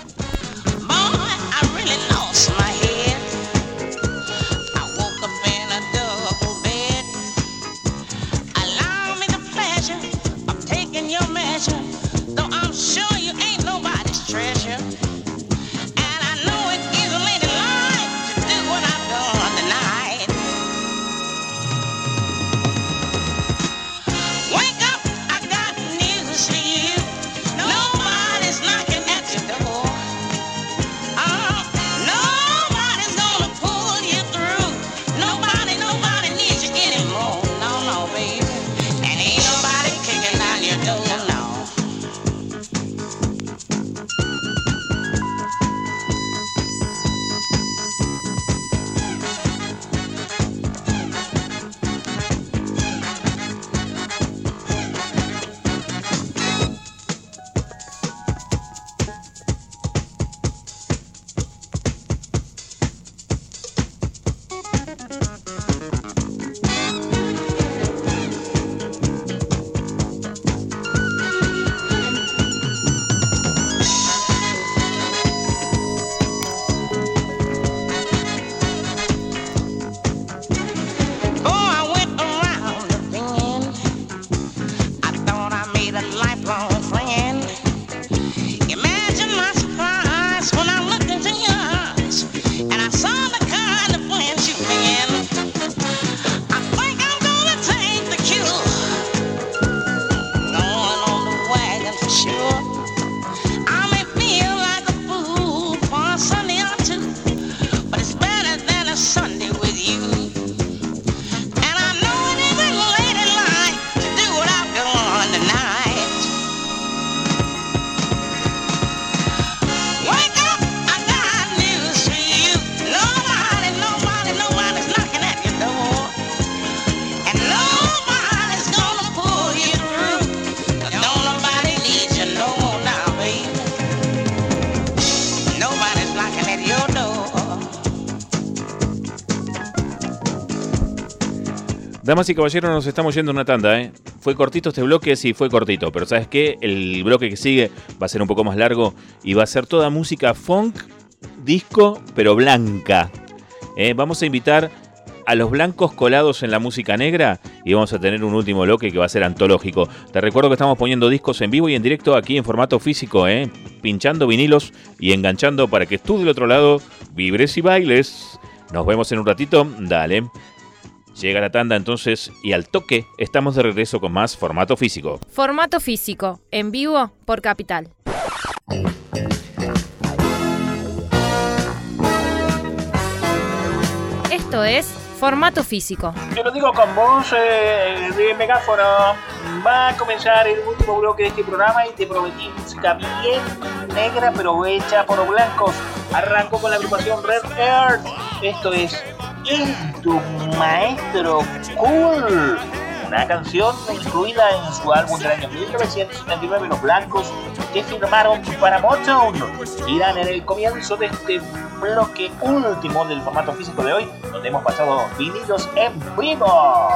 [SPEAKER 12] Damas y caballeros, nos estamos yendo una tanda, ¿eh? Fue cortito este bloque, sí, fue cortito, pero ¿sabes qué? El bloque que sigue va a ser un poco más largo y va a ser toda música funk, disco, pero blanca. ¿eh? Vamos a invitar a los blancos colados en la música negra y vamos a tener un último bloque que va a ser antológico. Te recuerdo que estamos poniendo discos en vivo y en directo aquí en formato físico, ¿eh? pinchando vinilos y enganchando para que tú del otro lado vibres y bailes. Nos vemos en un ratito, dale. Llega la tanda entonces y al toque estamos de regreso con más formato físico.
[SPEAKER 1] Formato físico, en vivo por Capital. Esto es Formato físico.
[SPEAKER 13] Te lo digo con voz eh, de megáfono. Va a comenzar el último bloque de este programa y te prometí música bien negra pero hecha por blancos. Arranco con la agrupación Red Earth. Esto es Es tu maestro cool. Una canción incluida en su álbum del año 1979 Los Blancos que firmaron para Motown. Irán en el comienzo de este bloque último del formato físico de hoy, donde hemos pasado vinilos en vivo.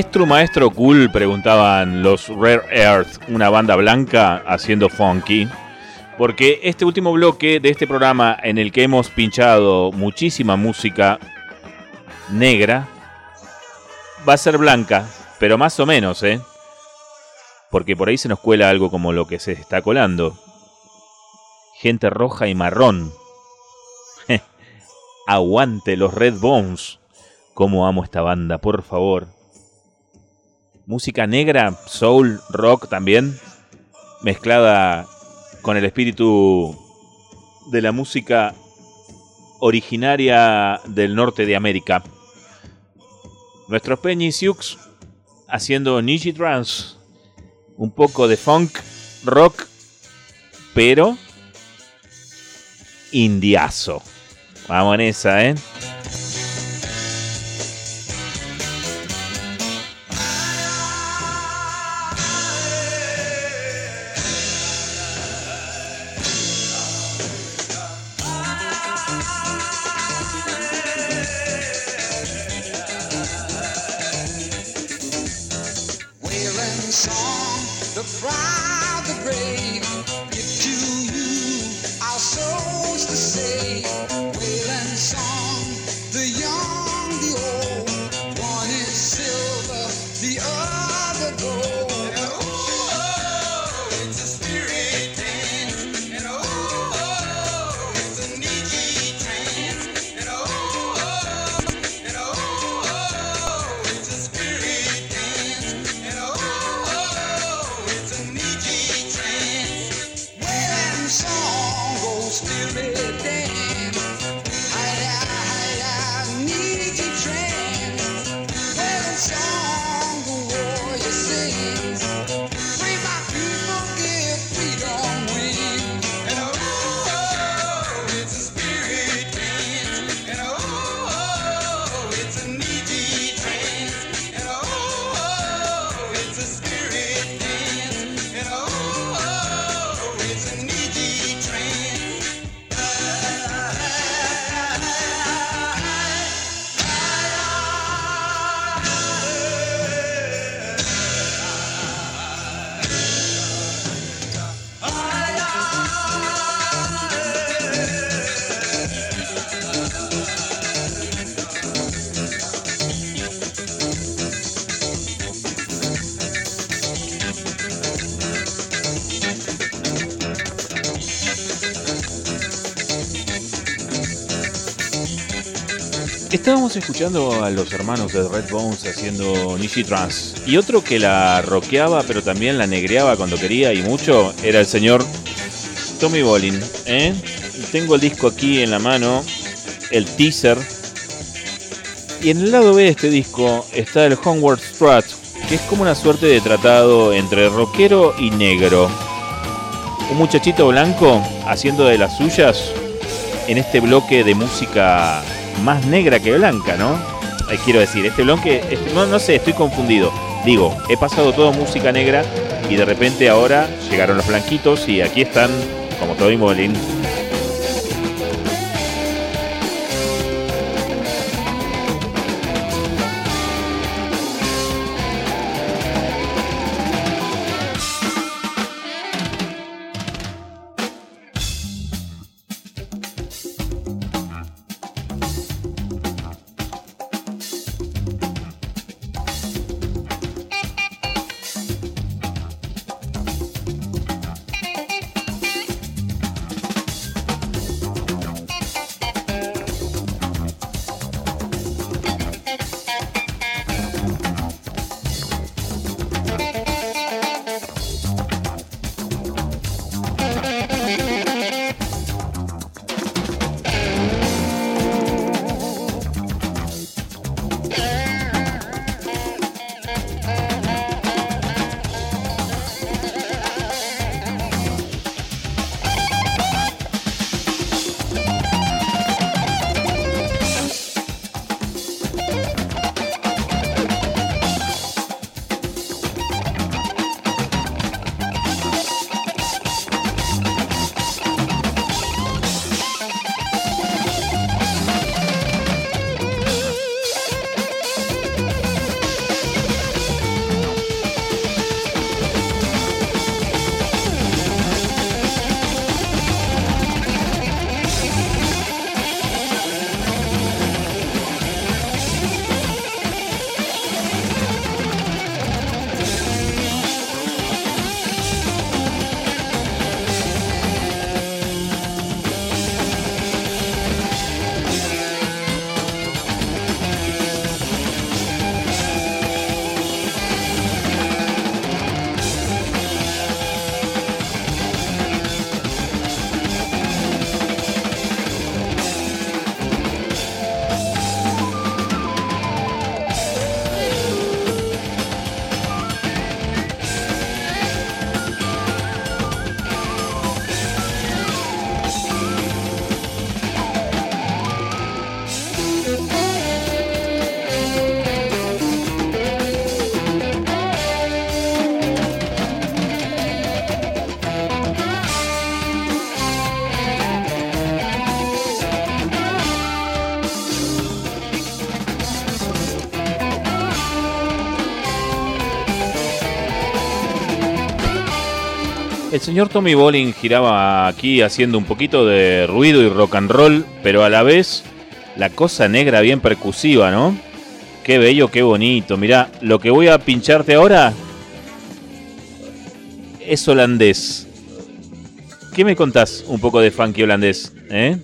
[SPEAKER 2] ¿Es Maestro Cool? Preguntaban los Rare Earth, una banda blanca haciendo funky. Porque este último bloque de este programa en el que hemos pinchado muchísima música negra va a ser blanca, pero más o menos, ¿eh? Porque por ahí se nos cuela algo como lo que se está colando. Gente roja y marrón. Aguante los Red Bones. Cómo amo esta banda, por favor. Música negra, soul, rock también, mezclada con el espíritu de la música originaria del norte de América. Nuestros Peñi haciendo Niji Trance, un poco de funk, rock, pero indiazo. Vamos en esa, ¿eh? Estábamos escuchando a los hermanos de Red Bones haciendo Nishi Trance. Y otro que la rockeaba, pero también la negreaba cuando quería y mucho, era el señor Tommy Bolin. ¿eh? Tengo el disco aquí en la mano, el teaser. Y en el lado B de este disco está el Homeward Strat, que es como una suerte de tratado entre rockero y negro. Un muchachito blanco haciendo de las suyas en este bloque de música más negra que blanca, ¿no? Eh, quiero decir, este bloque, este- no, no sé, estoy confundido. Digo, he pasado todo música negra y de repente ahora llegaron los blanquitos y aquí están, como Tommy Molin. Señor Tommy Bolin giraba aquí haciendo un poquito de ruido y rock and roll, pero a la vez la cosa negra bien percusiva, ¿no? Qué bello, qué bonito. Mirá, lo que voy a pincharte ahora es holandés. ¿Qué me contás un poco de funky holandés? ¿Eh?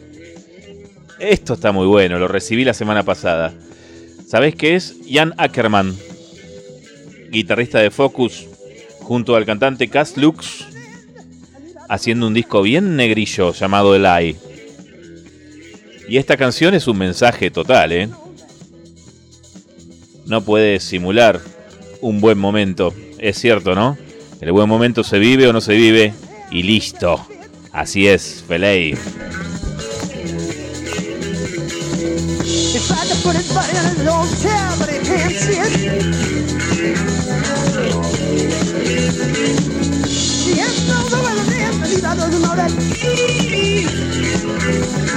[SPEAKER 2] Esto está muy bueno, lo recibí la semana pasada. ¿Sabés qué es? Jan Ackerman, guitarrista de Focus, junto al cantante Cass Lux, haciendo un disco bien negrillo llamado Eli. Y esta canción es un mensaje total, ¿eh? No puede simular un buen momento. Es cierto, ¿no? El buen momento se vive o no se vive y listo. Así es, Feley.
[SPEAKER 6] He tried to put his body in his own chair, but he can't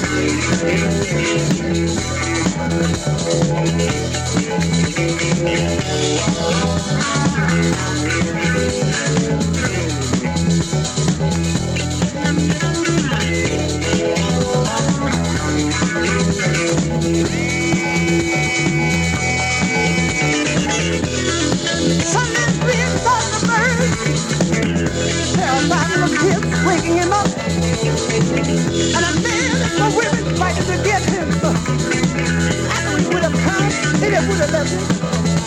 [SPEAKER 6] it. To get him. And we would have come, they would have left him.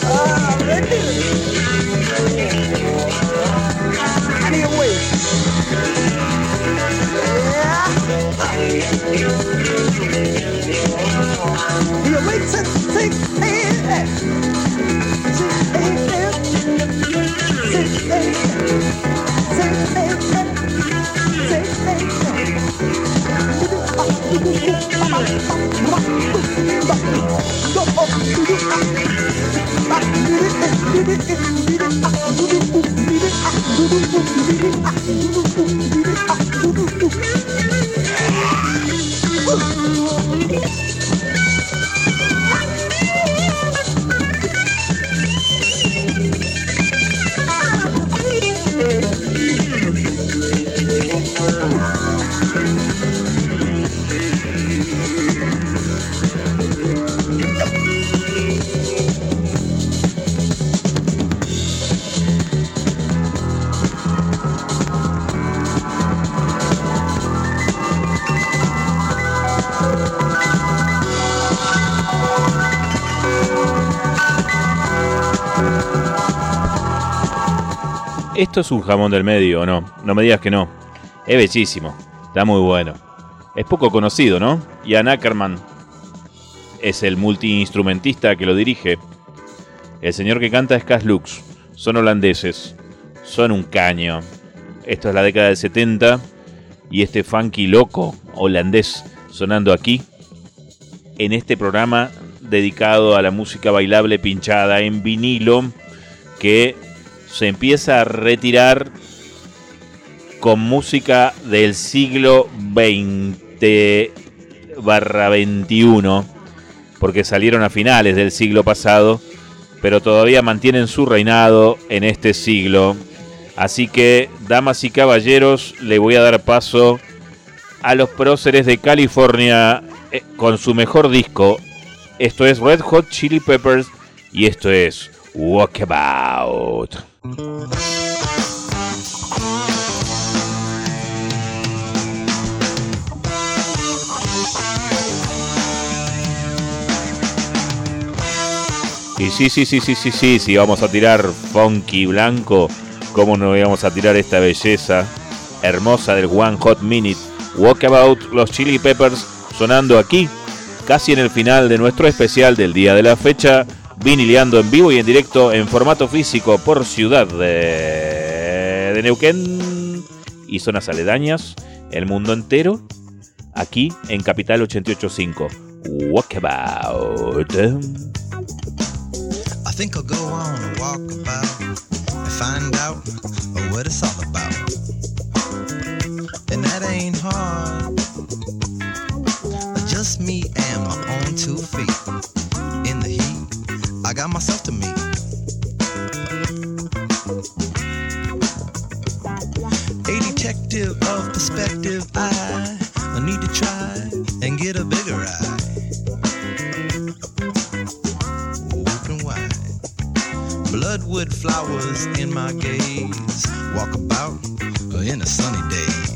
[SPEAKER 6] Ah, they.
[SPEAKER 2] Esto es un jamón del medio, ¿o no? No me digas que no. Es bellísimo. Está muy bueno. Es poco conocido, ¿no? Ian Ackerman es el multiinstrumentista que lo dirige. El señor que canta es Cas Lux. Son holandeses. Son un caño. Esto es la década del 70. Y este funky loco holandés sonando aquí. En este programa dedicado a la música bailable pinchada en vinilo. Que se empieza a retirar con música del siglo XX barra 21, porque salieron a finales del siglo pasado, pero todavía mantienen su reinado en este siglo. Así que, damas y caballeros, le voy a dar paso a los próceres de California eh, con su mejor disco. Esto es Red Hot Chili Peppers y esto es Walkabout. Y sí, sí, sí, sí, sí, sí, sí, vamos a tirar funky blanco. ¿Cómo no íbamos a tirar esta belleza hermosa del One Hot Minute? Walkabout, los Chili Peppers sonando aquí, casi en el final de nuestro especial del día de la fecha vinileando en vivo y en directo en formato físico por ciudad de, Neuquén y zonas aledañas, el mundo entero, aquí en Capital 885. Walkabout.
[SPEAKER 14] And what about. And that ain't hard. Just me and my two feet. I got myself to meet. A detective of perspective, I need to try and get a bigger eye. Open wide. Bloodwood flowers in my gaze. Walk about uh, in a sunny days.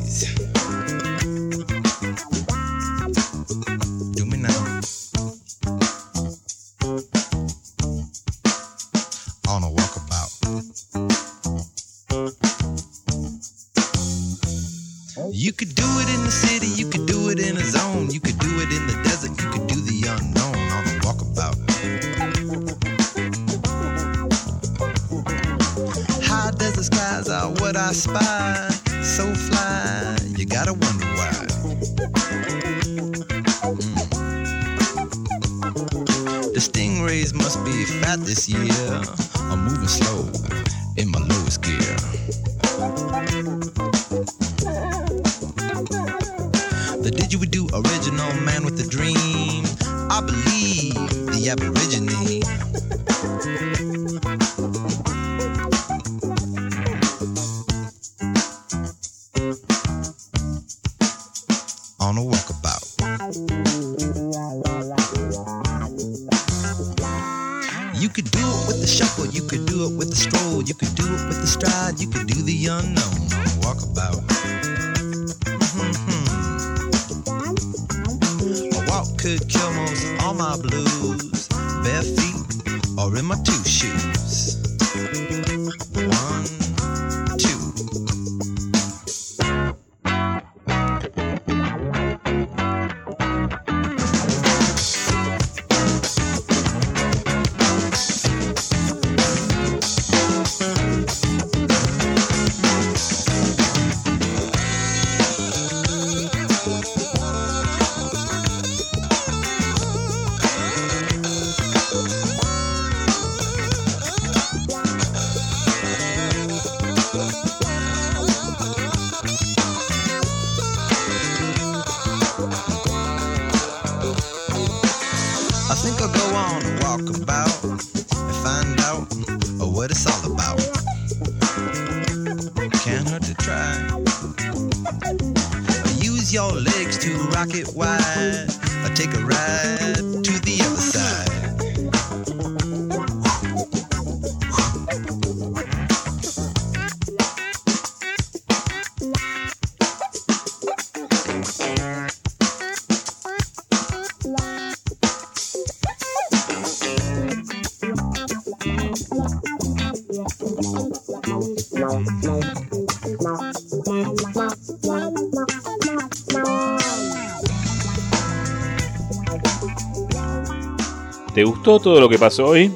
[SPEAKER 2] ¿Te gustó todo lo que pasó hoy?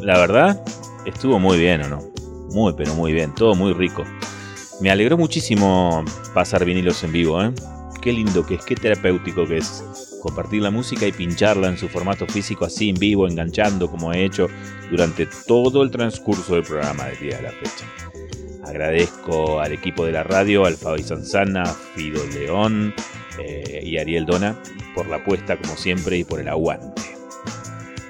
[SPEAKER 2] La verdad, estuvo muy bien, ¿o no? Muy, pero muy bien, todo muy rico. Me alegró muchísimo pasar vinilos en vivo, ¿eh? Qué lindo que es, qué terapéutico que es compartir la música y pincharla en su formato físico así en vivo, enganchando como he hecho durante todo el transcurso del programa del día de la fecha. Agradezco al equipo de la radio, al Fabi Sanzana, Fido León eh, y Ariel Dona por la apuesta como siempre y por el aguante.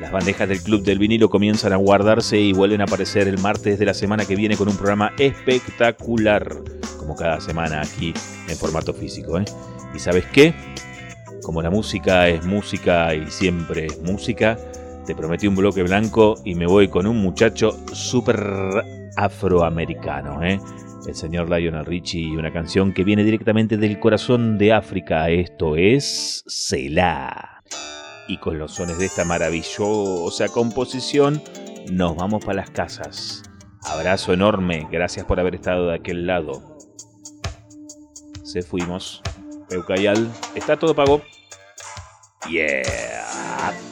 [SPEAKER 2] Las bandejas del Club del Vinilo comienzan a guardarse y vuelven a aparecer el martes de la semana que viene con un programa espectacular, como cada semana aquí en formato físico. ¿eh? ¿Y sabes qué? Como la música es música y siempre es música, te prometí un bloque blanco y me voy con un muchacho súper afroamericano. ¿eh? El señor Lionel Richie y una canción que viene directamente del corazón de África. Esto es Selah.
[SPEAKER 10] Y con los sones de esta maravillosa composición, nos vamos para las casas. Abrazo enorme, gracias por haber estado de aquel lado. Se fuimos. Eucayal, está todo pago. Yeah.